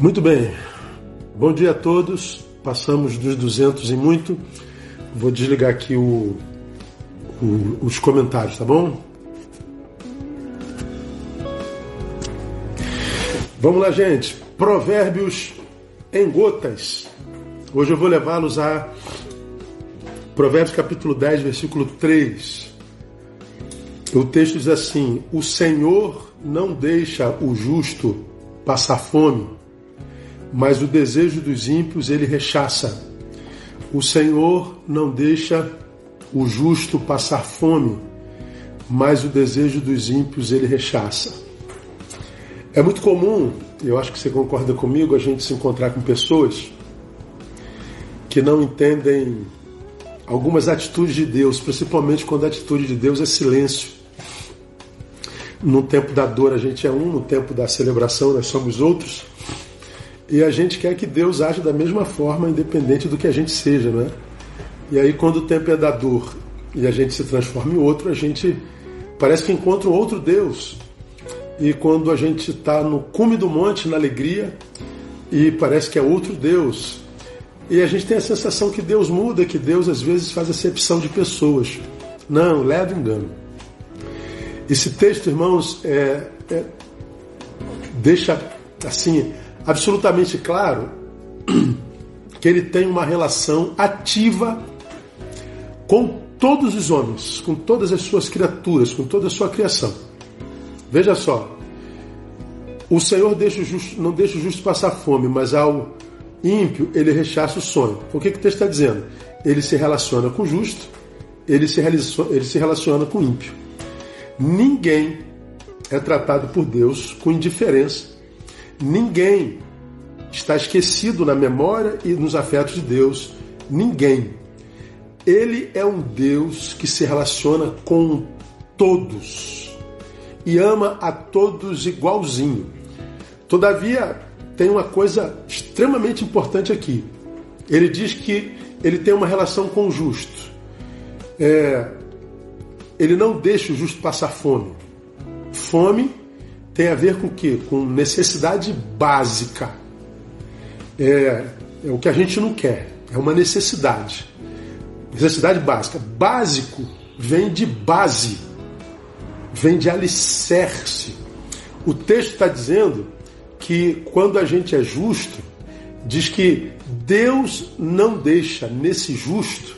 Muito bem. Bom dia a todos. Passamos dos 200 e muito. Vou desligar aqui o, o, os comentários, tá bom? Vamos lá, gente. Provérbios em gotas. Hoje eu vou levá-los a Provérbios capítulo 10, versículo 3. O texto diz assim: O Senhor não deixa o justo passar fome, mas o desejo dos ímpios ele rechaça. O Senhor não deixa o justo passar fome, mas o desejo dos ímpios ele rechaça. É muito comum, eu acho que você concorda comigo, a gente se encontrar com pessoas que não entendem algumas atitudes de Deus, principalmente quando a atitude de Deus é silêncio. No tempo da dor a gente é um, no tempo da celebração nós somos outros. E a gente quer que Deus age da mesma forma, independente do que a gente seja, né? E aí quando o tempo é da dor e a gente se transforma em outro, a gente parece que encontra um outro Deus e quando a gente está no cume do monte, na alegria, e parece que é outro Deus. E a gente tem a sensação que Deus muda, que Deus às vezes faz acepção de pessoas. Não, leva engano. Esse texto, irmãos, é, é, deixa assim absolutamente claro que ele tem uma relação ativa com todos os homens, com todas as suas criaturas, com toda a sua criação. Veja só, o Senhor deixa o justo, não deixa o justo passar fome, mas ao ímpio ele rechaça o sonho. O que, que o texto está dizendo? Ele se relaciona com o justo, ele se, ele se relaciona com o ímpio. Ninguém é tratado por Deus com indiferença. Ninguém está esquecido na memória e nos afetos de Deus. Ninguém. Ele é um Deus que se relaciona com todos e ama a todos igualzinho. Todavia, tem uma coisa extremamente importante aqui. Ele diz que ele tem uma relação com o justo. É, ele não deixa o justo passar fome. Fome tem a ver com o quê? Com necessidade básica. É, é o que a gente não quer. É uma necessidade. Necessidade básica. Básico vem de base vem de alicerce. O texto está dizendo que quando a gente é justo, diz que Deus não deixa nesse justo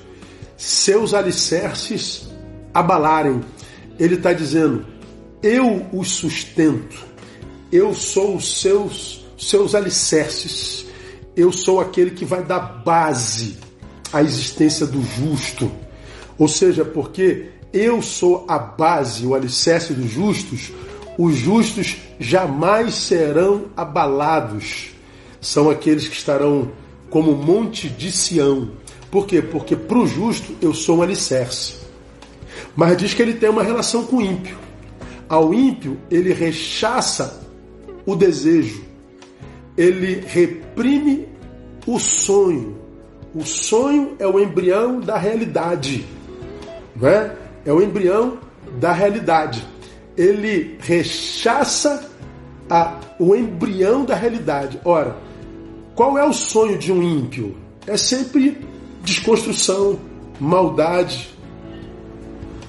seus alicerces abalarem. Ele está dizendo: eu os sustento, eu sou os seus, seus alicerces, eu sou aquele que vai dar base à existência do justo. Ou seja, porque eu sou a base, o alicerce dos justos, os justos jamais serão abalados. São aqueles que estarão como monte de Sião. Por quê? Porque para o justo eu sou um alicerce. Mas diz que ele tem uma relação com o ímpio. Ao ímpio, ele rechaça o desejo, ele reprime o sonho. O sonho é o embrião da realidade. Não é? é o embrião da realidade. Ele rechaça a, o embrião da realidade. Ora, qual é o sonho de um ímpio? É sempre desconstrução, maldade,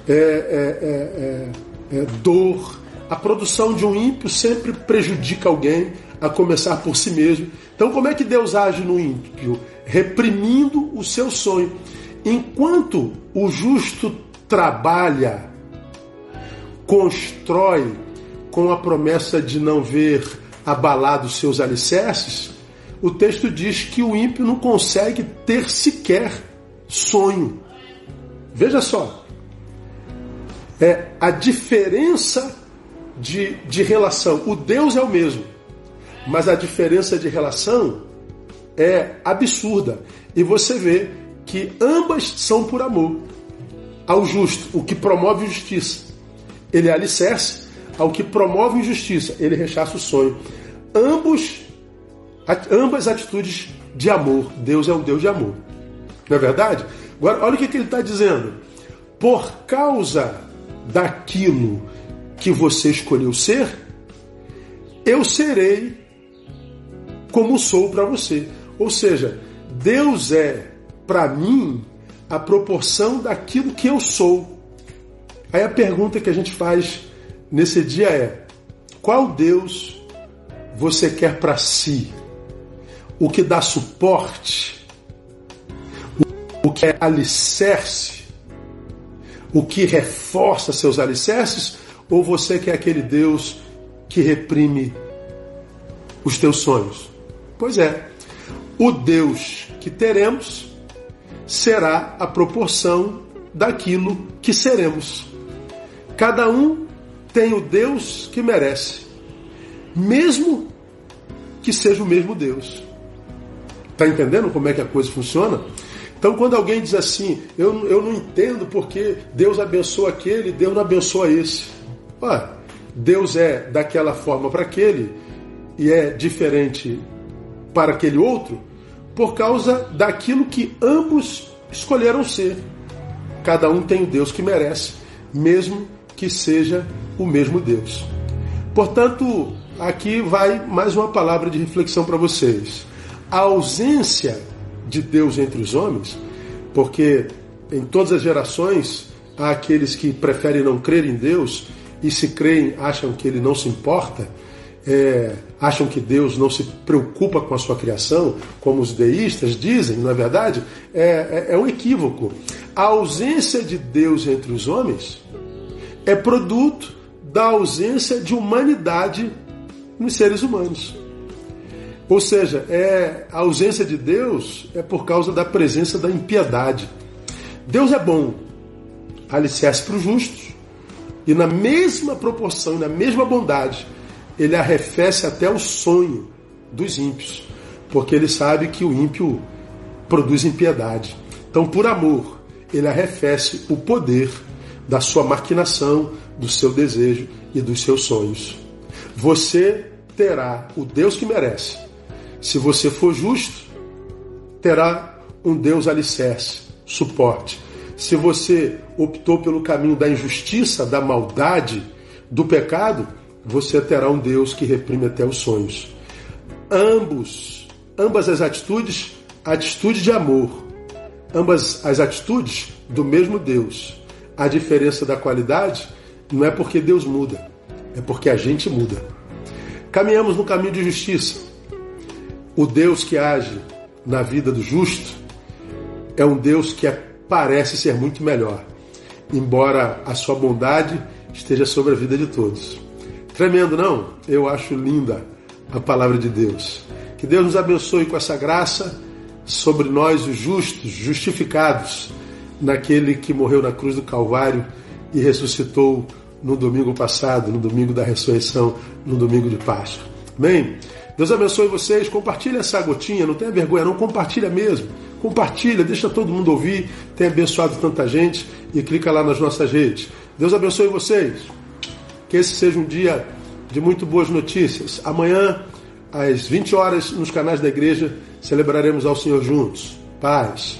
é, é, é, é dor. A produção de um ímpio sempre prejudica alguém, a começar por si mesmo. Então, como é que Deus age no ímpio? Reprimindo o seu sonho. Enquanto o justo trabalha, constrói com a promessa de não ver abalados seus alicerces, o texto diz que o ímpio não consegue ter sequer sonho. Veja só, é a diferença de, de relação. O Deus é o mesmo, mas a diferença de relação é absurda. E você vê que ambas são por amor ao justo, o que promove justiça. Ele é alicerce ao que promove injustiça, ele rechaça o sonho. Ambos, ambas atitudes de amor. Deus é um Deus de amor. Não é verdade? Agora, olha o que, que ele está dizendo. Por causa daquilo que você escolheu ser, eu serei como sou para você. Ou seja, Deus é para mim a proporção daquilo que eu sou. Aí a pergunta que a gente faz nesse dia é: qual Deus você quer para si? O que dá suporte? O que é alicerce? O que reforça seus alicerces? Ou você quer aquele Deus que reprime os teus sonhos? Pois é, o Deus que teremos será a proporção daquilo que seremos. Cada um tem o Deus que merece, mesmo que seja o mesmo Deus. Está entendendo como é que a coisa funciona? Então, quando alguém diz assim, eu, eu não entendo porque Deus abençoa aquele, Deus não abençoa esse. Olha, Deus é daquela forma para aquele e é diferente para aquele outro por causa daquilo que ambos escolheram ser. Cada um tem o Deus que merece, mesmo que seja o mesmo Deus. Portanto, aqui vai mais uma palavra de reflexão para vocês. A ausência de Deus entre os homens, porque em todas as gerações há aqueles que preferem não crer em Deus e se creem acham que ele não se importa é, acham que Deus não se preocupa com a sua criação, como os deístas dizem, não é verdade? É, é, é um equívoco. A ausência de Deus entre os homens é produto da ausência de humanidade nos seres humanos. Ou seja, é, a ausência de Deus é por causa da presença da impiedade. Deus é bom, alicerce para os justos, e na mesma proporção, na mesma bondade, ele arrefece até o sonho dos ímpios, porque ele sabe que o ímpio produz impiedade. Então, por amor, ele arrefece o poder da sua maquinação, do seu desejo e dos seus sonhos. Você terá o Deus que merece. Se você for justo, terá um Deus alicerce, suporte. Se você optou pelo caminho da injustiça, da maldade, do pecado, você terá um Deus que reprime até os sonhos. Ambos, ambas as atitudes, atitude de amor, ambas as atitudes do mesmo Deus. A diferença da qualidade não é porque Deus muda, é porque a gente muda. Caminhamos no caminho de justiça. O Deus que age na vida do justo é um Deus que parece ser muito melhor, embora a sua bondade esteja sobre a vida de todos. Tremendo, não? Eu acho linda a palavra de Deus. Que Deus nos abençoe com essa graça sobre nós, os justos, justificados naquele que morreu na cruz do Calvário e ressuscitou no domingo passado, no domingo da ressurreição, no domingo de Páscoa. Amém? Deus abençoe vocês. Compartilha essa gotinha, não tenha vergonha, não compartilha mesmo. Compartilha, deixa todo mundo ouvir. Tem abençoado tanta gente e clica lá nas nossas redes. Deus abençoe vocês. Que esse seja um dia de muito boas notícias. Amanhã, às 20 horas, nos canais da igreja, celebraremos ao Senhor juntos. Paz.